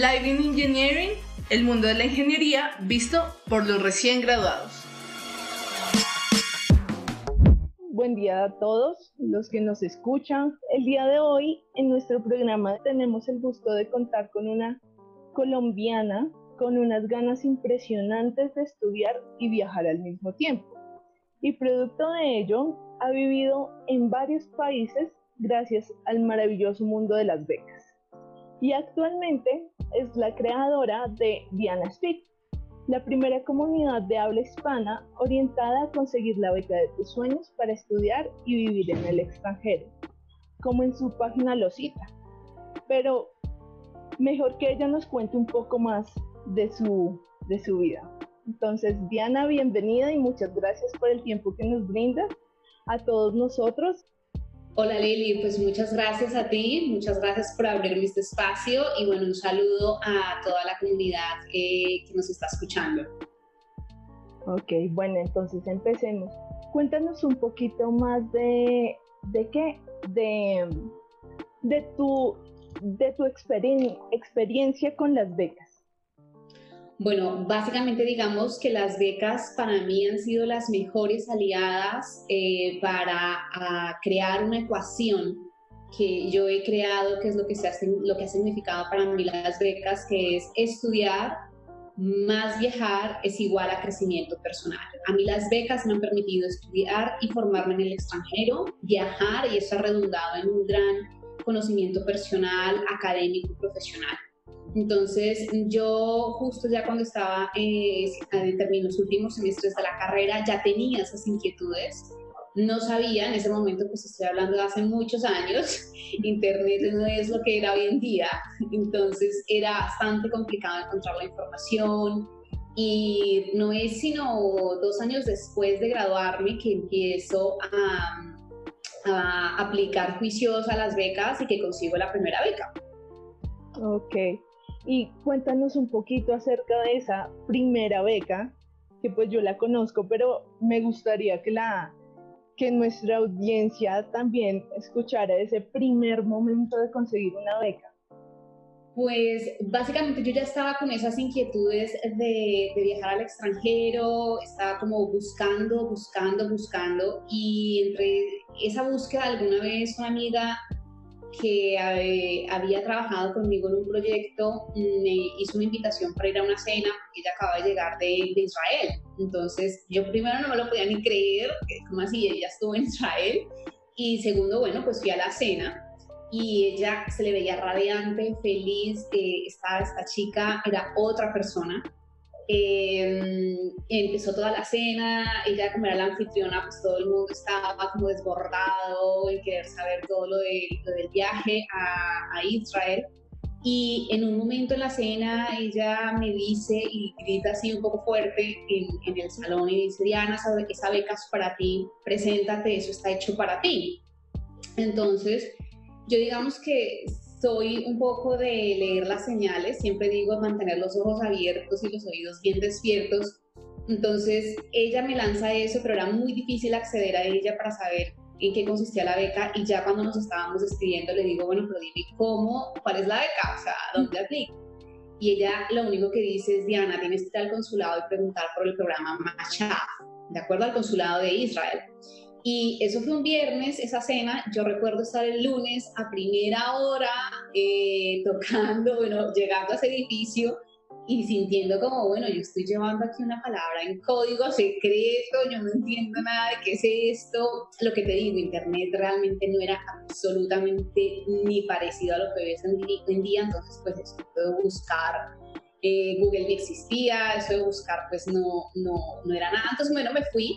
Lighting Engineering, el mundo de la ingeniería visto por los recién graduados. Buen día a todos los que nos escuchan. El día de hoy en nuestro programa tenemos el gusto de contar con una colombiana con unas ganas impresionantes de estudiar y viajar al mismo tiempo. Y producto de ello, ha vivido en varios países gracias al maravilloso mundo de las becas. Y actualmente es la creadora de Diana Speak, la primera comunidad de habla hispana orientada a conseguir la beca de tus sueños para estudiar y vivir en el extranjero, como en su página lo cita. Pero mejor que ella nos cuente un poco más de su, de su vida. Entonces, Diana, bienvenida y muchas gracias por el tiempo que nos brinda a todos nosotros. Hola Lili, pues muchas gracias a ti, muchas gracias por abrirme este espacio y bueno, un saludo a toda la comunidad que, nos está escuchando. Ok, bueno, entonces empecemos. Cuéntanos un poquito más de, de qué, de, de tu, de tu experiencia con las becas. Bueno, básicamente digamos que las becas para mí han sido las mejores aliadas eh, para crear una ecuación que yo he creado, que es lo que, se hace, lo que ha significado para mí las becas, que es estudiar más viajar es igual a crecimiento personal. A mí las becas me han permitido estudiar y formarme en el extranjero, viajar y eso ha redundado en un gran conocimiento personal, académico y profesional. Entonces, yo justo ya cuando estaba eh, en los últimos semestres de la carrera, ya tenía esas inquietudes. No sabía, en ese momento, pues estoy hablando de hace muchos años, Internet no es lo que era hoy en día, entonces era bastante complicado encontrar la información y no es sino dos años después de graduarme que empiezo a, a aplicar juicios a las becas y que consigo la primera beca. Ok. Y cuéntanos un poquito acerca de esa primera beca, que pues yo la conozco, pero me gustaría que, la, que nuestra audiencia también escuchara ese primer momento de conseguir una beca. Pues básicamente yo ya estaba con esas inquietudes de, de, viajar al extranjero, estaba como buscando, buscando, buscando y entre esa búsqueda alguna vez una amiga que había trabajado conmigo en un proyecto me hizo una invitación para ir a una cena porque ella acaba de llegar de, Israel. Entonces yo primero no me lo podía ni creer, como así ella estuvo en Israel. Y segundo, bueno, pues fui a la cena y ella se le veía radiante, feliz, eh, esta, esta chica era otra persona eh, empezó toda la cena, ella como era la anfitriona, pues todo el mundo estaba como desbordado en querer saber todo lo, del viaje a, a, Israel. Y en un momento en la cena ella me dice y grita así un poco fuerte en, en el salón y dice, Diana, esa, esa beca es para ti, preséntate, eso está hecho para ti. Entonces, yo digamos que soy un poco de leer las señales, siempre digo mantener los ojos abiertos y los oídos bien despiertos. Entonces ella me lanza eso, pero era muy difícil acceder a ella para saber en qué consistía la beca y ya cuando nos estábamos despidiendo le digo, bueno, pero dime cómo, cuál es la beca, o sea, ¿dónde aplico? Y ella lo único que dice es, Diana, tienes que ir al consulado y preguntar por el programa Machad, de acuerdo al consulado de Israel. Y eso fue un viernes, esa cena. Yo recuerdo estar el lunes a primera hora eh, tocando, bueno, llegando a ese edificio y sintiendo como, bueno, yo estoy llevando aquí una palabra en código secreto, yo no entiendo nada de qué es esto. Lo que te digo, Internet realmente no era absolutamente ni parecido a lo que ves en día, entonces pues eso de buscar. Eh, Google ni existía, eso de buscar pues no, no, no era nada. Entonces, bueno, me fui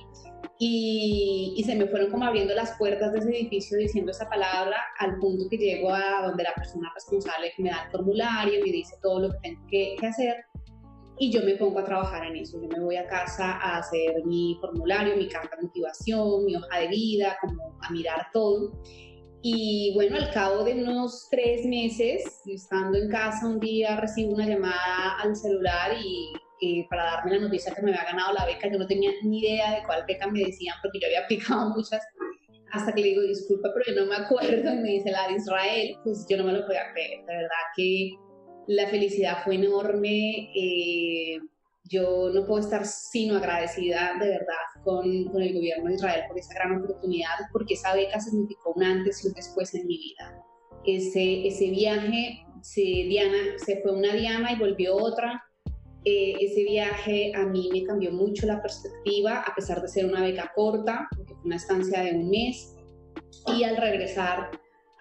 y, se me fueron como abriendo las puertas de ese edificio diciendo esa palabra al punto que llego a donde la persona responsable me da el formulario, me dice todo lo que tengo que, hacer y yo me pongo a trabajar en eso. Yo me voy a casa a hacer mi formulario, mi carta de motivación, mi hoja de vida, como a mirar todo. Y bueno, al cabo de unos tres meses, estando en casa un día, recibo una llamada al celular y para darme la noticia que me había ganado la beca. Yo no tenía ni idea de cuál beca me decían porque yo había aplicado muchas. Hasta que le digo, disculpa, pero yo no me acuerdo. Y me dice la de Israel, pues yo no me lo podía creer. De verdad que la felicidad fue enorme. Eh, yo no puedo estar sino agradecida de verdad con, con, el gobierno de Israel por esa gran oportunidad, porque esa beca significó un antes y un después en mi vida. Ese, ese viaje, se, Diana, se fue una Diana y volvió otra. Eh, ese viaje a mí me cambió mucho la perspectiva, a pesar de ser una beca corta, una estancia de un mes. Y al regresar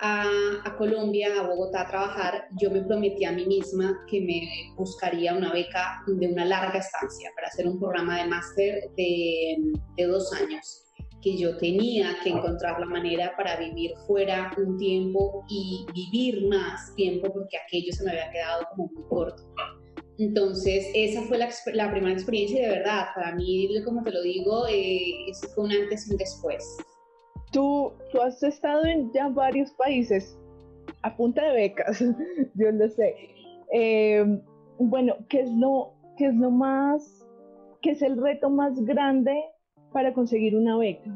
a, Colombia, a Bogotá a trabajar, yo me prometí a mí misma que me buscaría una beca de una larga estancia para hacer un programa de máster de, de dos años que yo tenía que encontrar la manera para vivir fuera un tiempo y vivir más tiempo porque aquello se me había quedado como muy corto. Entonces, esa fue la, la primera experiencia y de verdad, para mí, como te lo digo, eh, fue un antes y un después. Tú, tú has estado en ya varios países a punta de becas, yo lo sé. Em, bueno, ¿qué es lo, qué es lo más, qué es el reto más grande para conseguir una beca?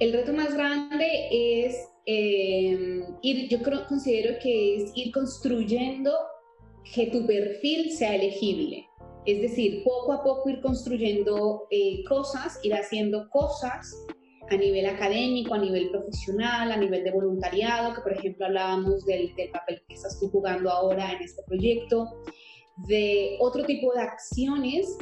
El reto más grande es em, ir, yo creo, considero que es ir construyendo que tu perfil sea elegible. Es decir, poco a poco ir construyendo eh, cosas, ir haciendo cosas a nivel académico, a nivel profesional, a nivel de voluntariado, que por ejemplo hablábamos del, papel que estás tú jugando ahora en este proyecto, de otro tipo de acciones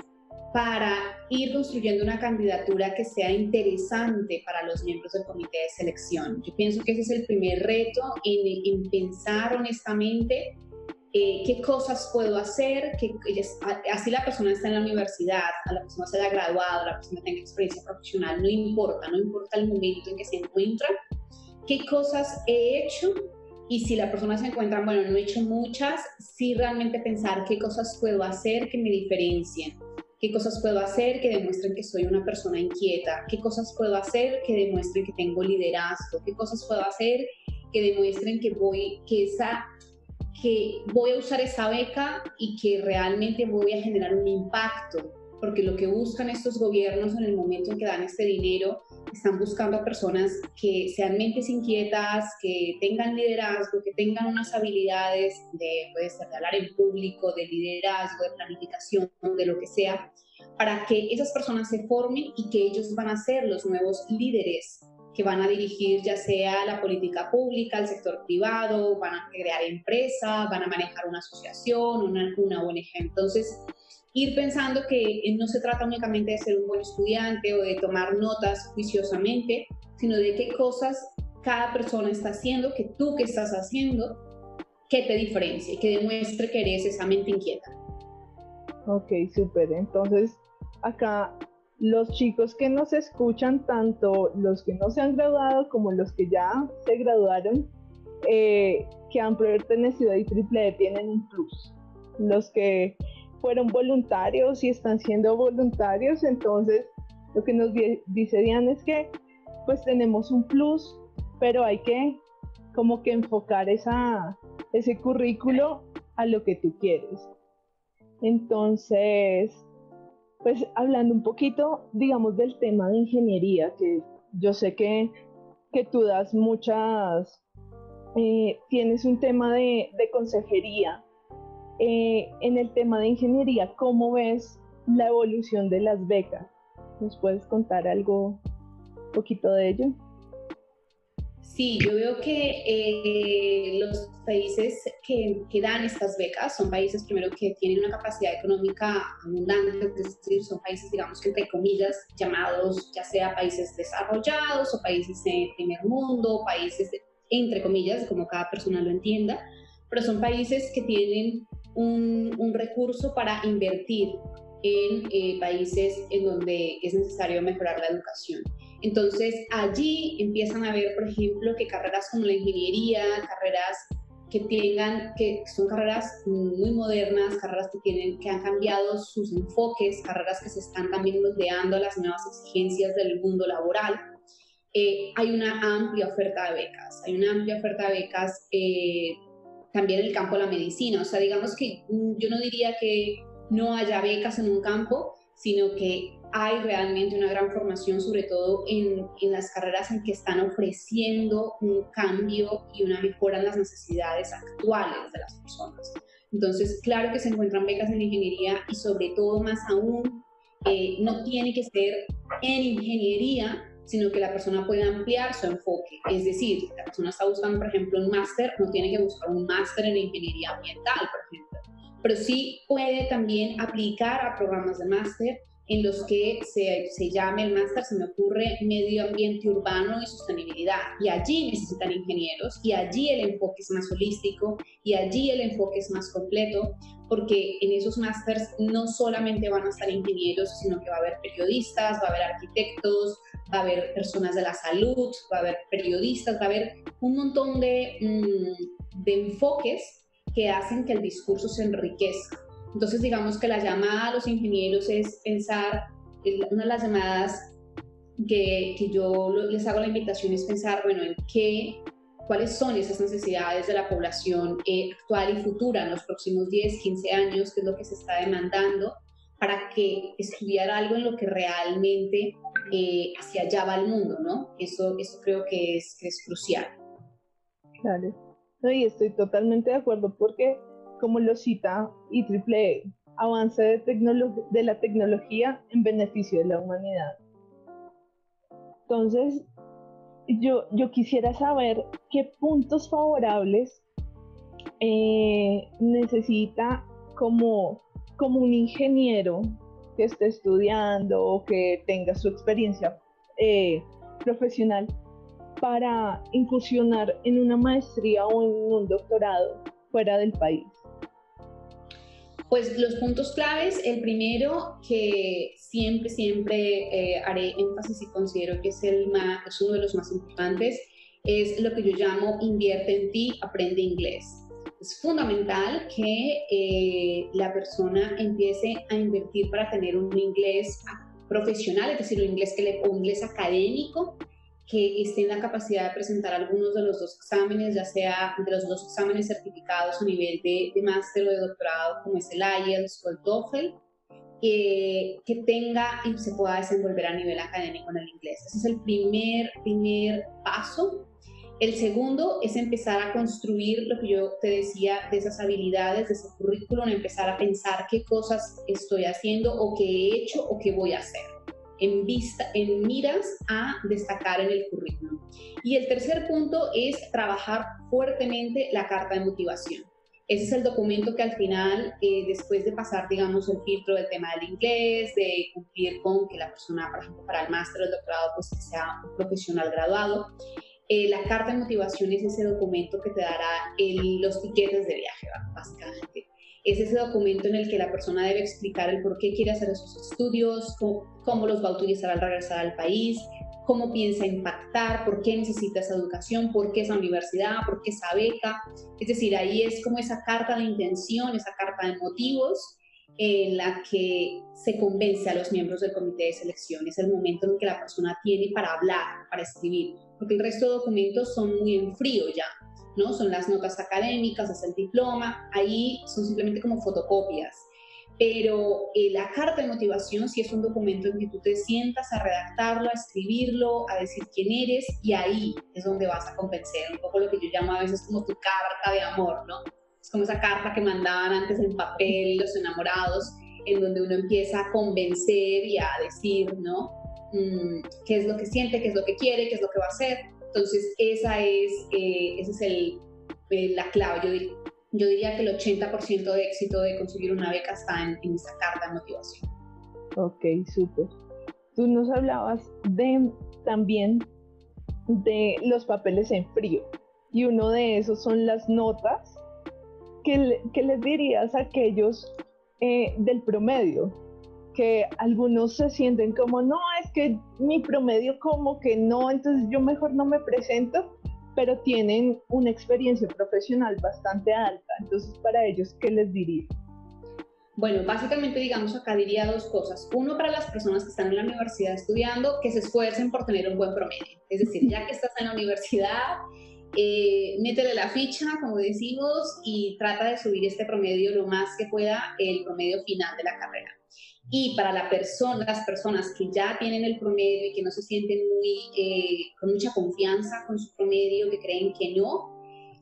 para ir construyendo una candidatura que sea interesante para los miembros del comité de selección. Yo pienso que ese es el primer reto en, en pensar honestamente eh, qué cosas puedo hacer, que así la persona está en la universidad, a la persona se haya graduado, la persona tenga experiencia profesional, no importa, no importa el momento en que se encuentra, qué cosas he hecho y si la persona se encuentra, bueno, no he hecho muchas, sí realmente pensar qué cosas puedo hacer que me diferencien, qué cosas puedo hacer que demuestren que soy una persona inquieta, qué cosas puedo hacer que demuestren que tengo liderazgo, qué cosas puedo hacer que demuestren que voy, que esa que voy a usar esa beca y que realmente voy a generar un impacto, porque lo que buscan estos gobiernos en el momento en que dan este dinero, están buscando a personas que sean mentes inquietas, que tengan liderazgo, que tengan unas habilidades de, puede ser de hablar en público, de liderazgo, de planificación, de lo que sea, para que esas personas se formen y que ellos van a ser los nuevos líderes que van a dirigir ya sea la política pública, el sector privado, van a crear empresas, van a manejar una asociación, una, una ONG. Entonces, ir pensando que no se trata únicamente de ser un buen estudiante o de tomar notas juiciosamente, sino de qué cosas cada persona está haciendo, que tú que estás haciendo, que te diferencie, que demuestre que eres esa mente inquieta. Ok, súper. Entonces, acá los chicos que nos escuchan, tanto los que no se han graduado como los que ya se graduaron, eh, que han pertenecido a IEEE tienen un plus. Los que fueron voluntarios y están siendo voluntarios, entonces lo que nos dice Diana es que pues tenemos un plus, pero hay que como que enfocar esa, ese currículo a lo que tú quieres. Entonces, pues hablando un poquito, digamos, del tema de ingeniería, que yo sé que, que tú das muchas, eh, tienes un tema de, de consejería. Eh, en el tema de ingeniería, ¿cómo ves la evolución de las becas? ¿Nos puedes contar algo, un poquito de ello? Sí, yo veo que eh, los países que, dan estas becas son países primero que tienen una capacidad económica abundante, es decir, son países, digamos que entre comillas, llamados ya sea países desarrollados o países de primer mundo, países entre comillas, como cada persona lo entienda, pero son países que tienen un, un recurso para invertir en eh, países en donde es necesario mejorar la educación. Entonces allí empiezan a ver, por ejemplo, que carreras como la ingeniería, carreras que tengan, que son carreras muy modernas, carreras que tienen, que han cambiado sus enfoques, carreras que se están también moldeando a las nuevas exigencias del mundo laboral. Eh, hay una amplia oferta de becas, hay una amplia oferta de becas eh, también en el campo de la medicina. O sea, digamos que mm, yo no diría que no haya becas en un campo, sino que hay realmente una gran formación, sobre todo en, en, las carreras en que están ofreciendo un cambio y una mejora en las necesidades actuales de las personas. Entonces, claro que se encuentran becas en ingeniería y sobre todo más aún, eh, no tiene que ser en ingeniería, sino que la persona puede ampliar su enfoque. Es decir, si la persona está buscando, por ejemplo, un máster, no tiene que buscar un máster en ingeniería ambiental, por ejemplo, pero sí puede también aplicar a programas de máster en los que se, se llame el máster, se me ocurre, medio ambiente urbano y sostenibilidad. Y allí necesitan ingenieros y allí el enfoque es más holístico y allí el enfoque es más completo, porque en esos másters no solamente van a estar ingenieros, sino que va a haber periodistas, va a haber arquitectos, va a haber personas de la salud, va a haber periodistas, va a haber un montón de, mm, de enfoques que hacen que el discurso se enriquezca. Entonces, digamos que la llamada a los ingenieros es pensar, una de las llamadas que, que yo les hago la invitación es pensar, bueno, en qué, cuáles son esas necesidades de la población eh, actual y futura en los próximos 10, 15 años, qué es lo que se está demandando para que estudiar algo en lo que realmente eh, hacia allá va el mundo, ¿no? Eso, eso creo que es, que es crucial. Claro. No, y estoy totalmente de acuerdo porque como lo cita IEEE, avance de, de la tecnología en beneficio de la humanidad. Entonces, yo, yo quisiera saber qué puntos favorables eh, necesita como, como un ingeniero que esté estudiando o que tenga su experiencia eh, profesional para incursionar en una maestría o en un doctorado fuera del país. Pues los puntos claves, el primero que siempre, siempre eh, haré énfasis y considero que es, el más, es uno de los más importantes, es lo que yo llamo invierte en ti, aprende inglés. Es fundamental que eh, la persona empiece a invertir para tener un inglés profesional, es decir, un inglés, que le, un inglés académico que esté en la capacidad de presentar algunos de los dos exámenes, ya sea de los dos exámenes certificados a nivel de, máster o de doctorado, como es el IELTS o el TOEFL, que tenga y se pueda desenvolver a nivel académico en el inglés. Ese es el primer, primer paso. El segundo es empezar a construir lo que yo te decía de esas habilidades, de ese currículum, empezar a pensar qué cosas estoy haciendo o qué he hecho o qué voy a hacer en, vista, en miras a destacar en el currículum. Y el tercer punto es trabajar fuertemente la carta de motivación. Ese es el documento que al final, eh, después de pasar, digamos, el filtro del tema del inglés, de cumplir con que la persona, por ejemplo, para el máster o el doctorado, pues sea un profesional graduado, eh, la carta de motivación es ese documento que te dará el, los tiquetes de viaje, básicamente es ese documento en el que la persona debe explicar el por qué quiere hacer esos estudios, cómo, los va a utilizar al regresar al país, cómo piensa impactar, por qué necesita esa educación, por qué esa universidad, por qué esa beca. Es decir, ahí es como esa carta de intención, esa carta de motivos en la que se convence a los miembros del comité de selección. Es el momento en que la persona tiene para hablar, para escribir, porque el resto de documentos son muy en frío ya. ¿No? Son las notas académicas, es el diploma, ahí son simplemente como fotocopias. Pero eh, la carta de motivación sí es un documento en que tú te sientas a redactarlo, a escribirlo, a decir quién eres y ahí es donde vas a convencer, un poco lo que yo llamo a veces como tu carta de amor, ¿no? Es como esa carta que mandaban antes en papel los enamorados, en donde uno empieza a convencer y a decir, ¿no? Mm, qué es lo que siente, qué es lo que quiere, qué es lo que va a hacer. Entonces, esa es, eh, esa es el, eh, la clave. Yo, yo, diría que el 80% de éxito de conseguir una beca está en, en carta de motivación. Ok, súper. Tú nos hablabas de también de los papeles en frío y uno de esos son las notas. ¿Qué, qué les dirías a aquellos eh, del promedio? Que algunos se sienten como, no, es que mi promedio como que no, entonces yo mejor no me presento, pero tienen una experiencia profesional bastante alta. Entonces, para ellos, ¿qué les diría? Bueno, básicamente, digamos, acá diría dos cosas. Uno, para las personas que están en la universidad estudiando, que se esfuercen por tener un buen promedio. Es decir, ya que estás en la universidad, eh, métele la ficha, como decimos, y trata de subir este promedio lo más que pueda, el promedio final de la carrera. Y para la persona, las personas que ya tienen el promedio y que no se sienten muy, eh, con mucha confianza con su promedio, que creen que no,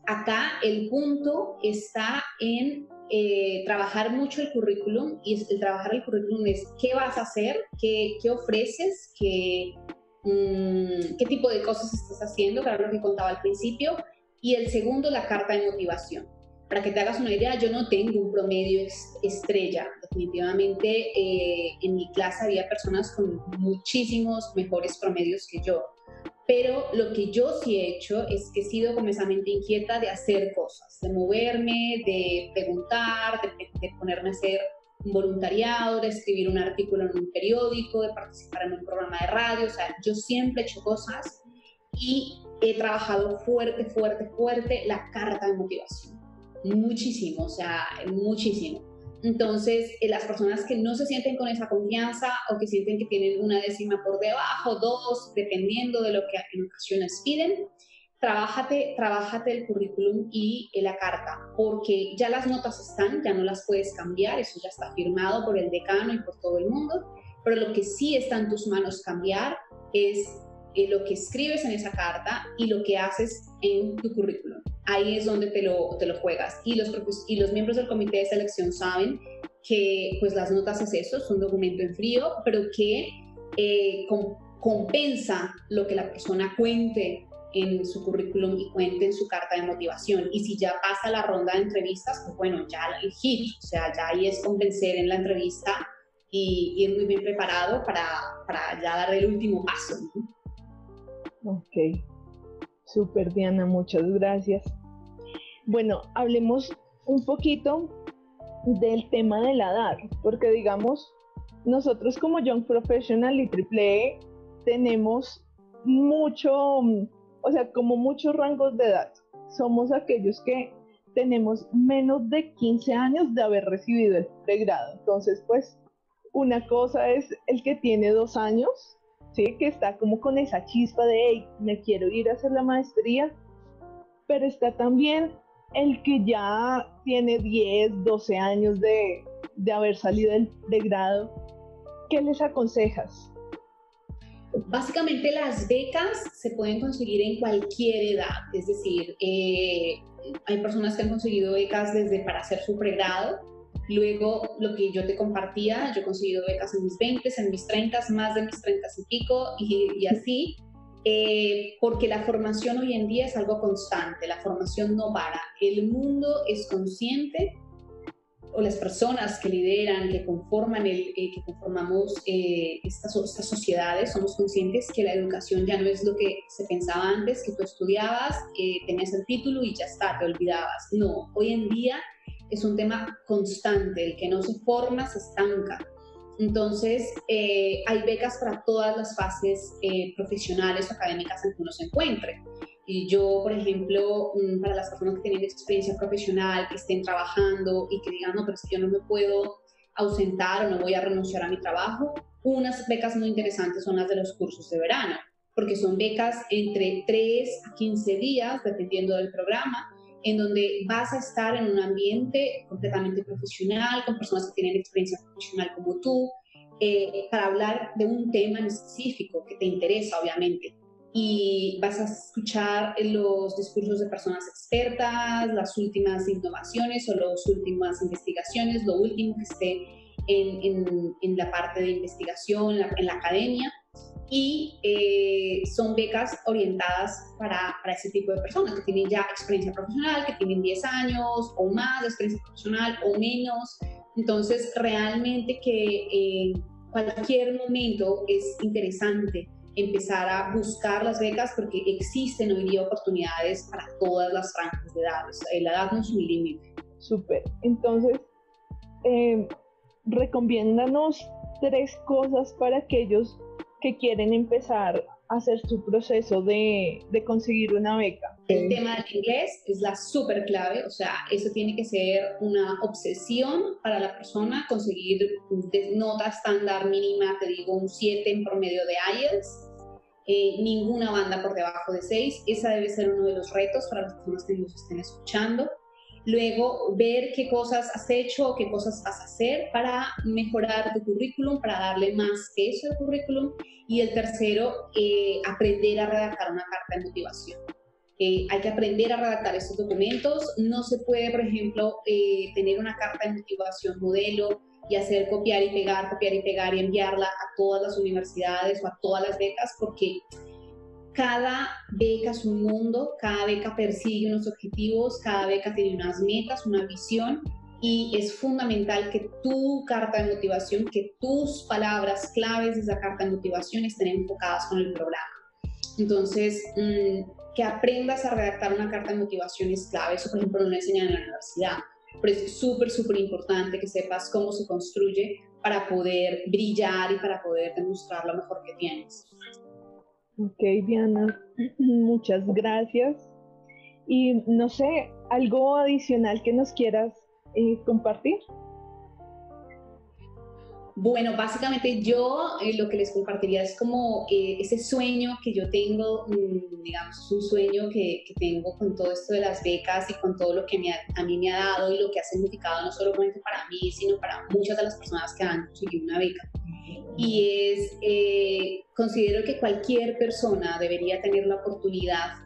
acá el punto está en eh, trabajar mucho el currículum y el trabajar el currículum es qué vas a hacer, qué, qué ofreces, qué, mm, qué tipo de cosas estás haciendo, claro lo que contaba al principio, y el segundo, la carta de motivación. Para que te hagas una idea, yo no tengo un promedio estrella. Definitivamente eh, en mi clase había personas con muchísimos mejores promedios que yo. Pero lo que yo sí he hecho es que he sido como inquieta de hacer cosas, de moverme, de preguntar, de, de ponerme a hacer un voluntariado, de escribir un artículo en un periódico, de participar en un programa de radio. O sea, yo siempre he hecho cosas y he trabajado fuerte, fuerte, fuerte la carta de motivación muchísimo, o sea, muchísimo. Entonces, eh, las personas que no se sienten con esa confianza o que sienten que tienen una décima por debajo, dos, dependiendo de lo que en ocasiones piden, trabájate, trabájate el currículum y la carta, porque ya las notas están, ya no las puedes cambiar, eso ya está firmado por el decano y por todo el mundo, pero lo que sí está en tus manos cambiar es eh, lo que escribes en esa carta y lo que haces en tu currículum. Ahí es donde te lo, te lo juegas. Y los, y los miembros del comité de selección saben que pues las notas es eso, es un documento en frío, pero que eh, compensa lo que la persona cuente en su currículum y cuente en su carta de motivación. Y si ya pasa la ronda de entrevistas, pues bueno, ya el hit, o sea, ya ahí es convencer en la entrevista y ir muy bien preparado para, para ya dar el último paso. Ok, super Diana, muchas gracias. Bueno, hablemos un poquito del tema de la edad, porque digamos, nosotros como Young Professional y AAA tenemos mucho, o sea, como muchos rangos de edad. Somos aquellos que tenemos menos de 15 años de haber recibido el pregrado. Entonces, pues, una cosa es el que tiene dos años ¿sí? Que está como con esa chispa de, hey, me quiero ir a hacer la maestría, pero está también el que ya tiene 10, 12 años de, de haber salido del grado. ¿Qué les aconsejas? Básicamente las becas se pueden conseguir en cualquier edad, es decir, eh, hay personas que han conseguido becas desde para hacer su pregrado, Luego, lo que yo te compartía, yo he conseguido becas en mis 20, en mis 30, más de mis 30 y pico, y, así, eh, porque la formación hoy en día es algo constante, la formación no para. El mundo es consciente, o las personas que lideran, que conforman el, eh, que conformamos eh, estas, estas sociedades, somos conscientes que la educación ya no es lo que se pensaba antes, que tú estudiabas, tenías el título y ya está, te olvidabas. No, hoy en día es un tema constante, el que no se forma se estanca. Entonces, eh, hay becas para todas las fases eh, profesionales o académicas en que uno se encuentre. Y yo, por ejemplo, mm, para las personas que tienen experiencia profesional, que estén trabajando y que digan, no, pero es que yo no me puedo ausentar o no voy a renunciar a mi trabajo, unas becas muy interesantes son las de los cursos de verano, porque son becas entre 3 a 15 días, dependiendo del programa, en donde vas a estar en un ambiente completamente profesional, con personas que tienen experiencia profesional como tú, eh, para hablar de un tema en específico que te interesa, obviamente. Y vas a escuchar los discursos de personas expertas, las últimas innovaciones o las últimas investigaciones, lo último que esté en, en, en la parte de investigación, en la academia y eh, son becas orientadas para, para, ese tipo de personas que tienen ya experiencia profesional, que tienen 10 años o más de experiencia profesional o menos. Entonces, realmente que en cualquier momento es interesante empezar a buscar las becas porque existen hoy día oportunidades para todas las franjas de edad. la edad no es un límite. Súper. Entonces, eh, recomiéndanos tres cosas para aquellos que quieren empezar a hacer su proceso de, de conseguir una beca. El tema del inglés es la súper clave, o sea, eso tiene que ser una obsesión para la persona, conseguir nota estándar mínima, te digo, un 7 en promedio de IELTS, eh, ninguna banda por debajo de 6, esa debe ser uno de los retos para las personas que nos estén escuchando. Luego, ver qué cosas has hecho o qué cosas vas a hacer para mejorar tu currículum, para darle más peso al currículum. Y el tercero, eh, aprender a redactar una carta de motivación. Eh, hay que aprender a redactar estos documentos. No se puede, por ejemplo, eh, tener una carta de motivación modelo y hacer copiar y pegar, copiar y pegar y enviarla a todas las universidades o a todas las becas, porque cada beca es un mundo, cada beca persigue unos objetivos, cada beca tiene unas metas, una visión y es fundamental que tu carta de motivación, que tus palabras claves de esa carta de motivación estén enfocadas con el programa. Entonces, mm, que aprendas a redactar una carta de motivación es clave. Eso, por ejemplo, no lo enseñan en la universidad. Pero es súper, súper importante que sepas cómo se construye para poder brillar y para poder demostrar lo mejor que tienes. Ok, Diana, muchas gracias. Y no sé, algo adicional que nos quieras eh, compartir. Bueno, básicamente yo eh, lo que les compartiría es como eh, ese sueño que yo tengo, mm, digamos, un sueño que, que, tengo con todo esto de las becas y con todo lo que me a mí me ha dado y lo que ha significado no solamente para mí, sino para muchas de las personas que han conseguido una beca. Y es, eh, considero que cualquier persona debería tener la oportunidad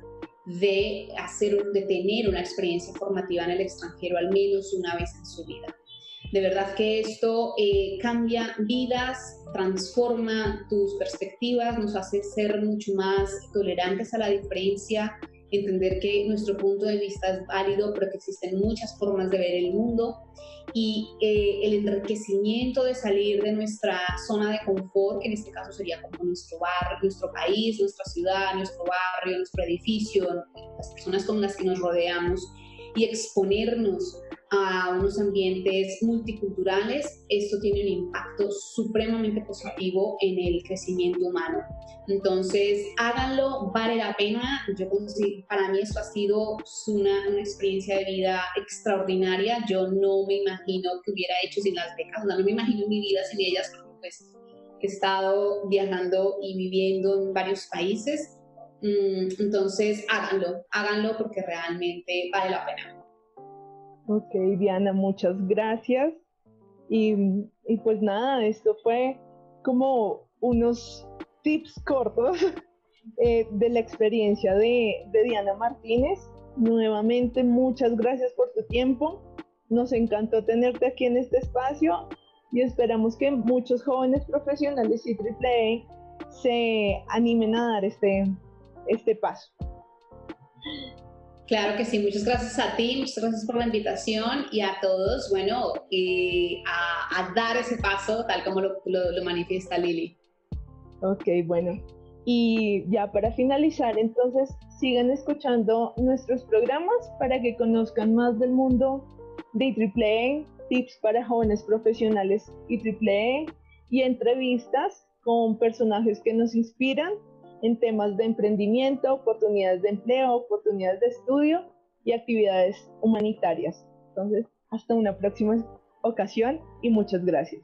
de, hacer, de tener una experiencia formativa en el extranjero al menos una vez en su vida de verdad que esto eh, cambia vidas, transforma tus perspectivas, nos hace ser mucho más tolerantes a la diferencia, entender que nuestro punto de vista es válido, pero que existen muchas formas de ver el mundo. Y eh, el enriquecimiento de salir de nuestra zona de confort, que en este caso sería como nuestro barrio, nuestro país, nuestra ciudad, nuestro barrio, nuestro edificio, las personas con las que nos rodeamos y exponernos a unos ambientes multiculturales, esto tiene un impacto supremamente positivo en el crecimiento humano. Entonces, háganlo, vale la pena. Yo para mí esto ha sido una, una, experiencia de vida extraordinaria. Yo no me imagino que hubiera hecho sin las becas, no me imagino mi vida sin ellas, porque pues he estado viajando y viviendo en varios países. Mm, entonces, háganlo, háganlo porque realmente vale la pena. Ok, Diana, muchas gracias. Y, pues nada, esto fue como unos tips cortos eh, de la experiencia de, Diana Martínez. Nuevamente, muchas gracias por tu tiempo. Nos encantó tenerte aquí en este espacio y esperamos que muchos jóvenes profesionales y AAA se animen a dar este, este paso. Claro que sí, muchas gracias a ti, muchas gracias por la invitación y a todos, bueno, eh, a, dar ese paso tal como lo, lo, manifiesta Lili. Ok, bueno. Y ya para finalizar, entonces sigan escuchando nuestros programas para que conozcan más del mundo de AAA, tips para jóvenes profesionales y AAA y entrevistas con personajes que nos inspiran en temas de emprendimiento, oportunidades de empleo, oportunidades de estudio y actividades humanitarias. Entonces, hasta una próxima ocasión y muchas gracias.